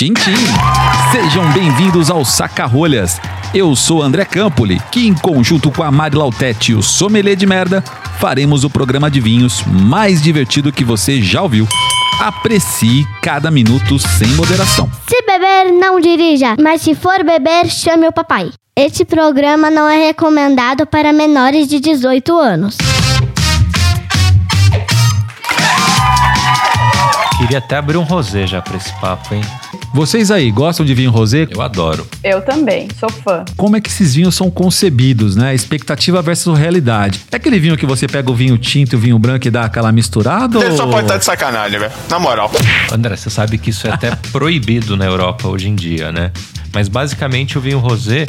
Tchim, tchim. Sejam bem-vindos ao Saca-Rolhas. Eu sou André Campoli, que em conjunto com a Mari Lautete e o Sommelier de Merda, faremos o programa de vinhos mais divertido que você já ouviu. Aprecie cada minuto sem moderação. Se beber, não dirija, mas se for beber, chame o papai. Este programa não é recomendado para menores de 18 anos. Queria até abrir um rosé já pra esse papo, hein? Vocês aí, gostam de vinho rosé? Eu adoro. Eu também, sou fã. Como é que esses vinhos são concebidos, né? Expectativa versus realidade. É aquele vinho que você pega o vinho tinto e o vinho branco e dá aquela misturada? Ele só ou- pode estar de sacanagem, velho. Na moral. André, você sabe que isso é até proibido na Europa hoje em dia, né? Mas basicamente o vinho rosé,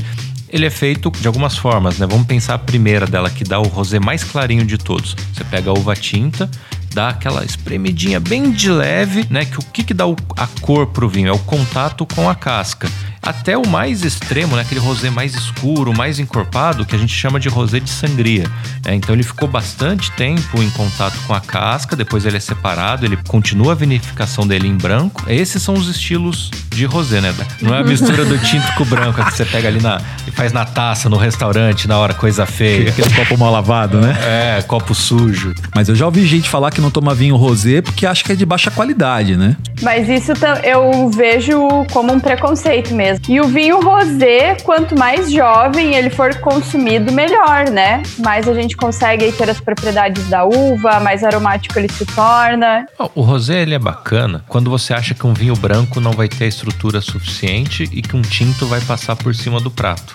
ele é feito de algumas formas, né? Vamos pensar a primeira dela, que dá o rosé mais clarinho de todos. Você pega a uva tinta, dá aquela espremidinha bem de leve, né? Que o que, que dá o- a cor pro vinho? É o contato com a casca. Até o mais extremo, né? Aquele rosé mais escuro, mais encorpado, que a gente chama de rosé de sangria. né? Então ele ficou bastante tempo em contato com a casca, depois ele é separado, ele continua a vinificação dele em branco. Esses são os estilos de rosé, né? Não é a mistura do tinto com o branco que você pega ali na e faz na taça no restaurante na hora coisa feia. Aquele copo mal lavado, né? É, copo sujo. Mas eu já ouvi gente falar que não toma vinho rosé porque acha que é de baixa qualidade, né? Mas isso eu vejo como um preconceito mesmo. E o vinho rosé, quanto mais jovem ele for consumido, melhor, né? Mais a gente consegue ter as propriedades da uva, mais aromático ele se torna. O rosé ele é bacana quando você acha que um vinho branco não vai ter a estrutura suficiente e que um tinto vai passar por cima do prato.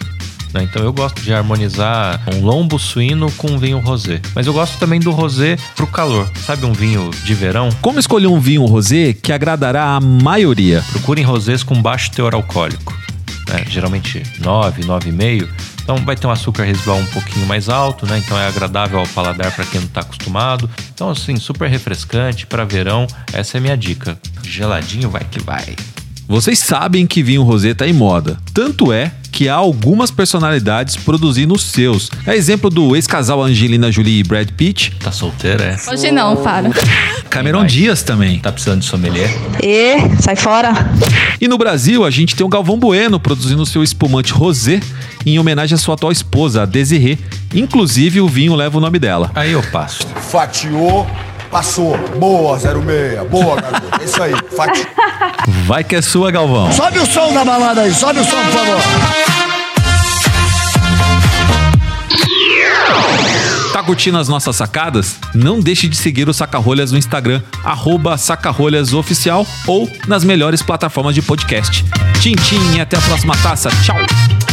né? Então eu gosto de harmonizar um lombo suíno com um vinho rosé. Mas eu gosto também do rosé pro calor. Sabe um vinho de verão? Como escolher um vinho rosé que agradará a maioria? Procurem rosés com baixo teor alcoólico. né? Geralmente 9, 9,5. Então vai ter um açúcar residual um pouquinho mais alto, né? Então é agradável ao paladar para quem não está acostumado. Então assim, super refrescante para verão. Essa é a minha dica. Geladinho vai que vai. Vocês sabem que vinho rosé tá em moda. Tanto é que há algumas personalidades produzindo os seus. É exemplo do ex-casal Angelina Jolie e Brad Pitt, Tá solteira, é? Hoje não, para. Cameron? Dias também. Tá precisando de sommelier? E sai fora. E no Brasil, a gente tem o Galvão Bueno produzindo o seu espumante rosé em homenagem à sua atual esposa, a Desirê. Inclusive, o vinho leva o nome dela. Aí eu passo. Fatiou, passou. Boa, 06. Boa, garoto. É isso aí. Fatiou. Vai que é sua, Galvão. Sobe o som da balada aí. Sobe o som, por favor. Tá curtindo as nossas sacadas? Não deixe de seguir o Sacarolhas no Instagram, arroba sacarolhasoficial ou nas melhores plataformas de podcast. Tchim, tchim e até a próxima taça. Tchau!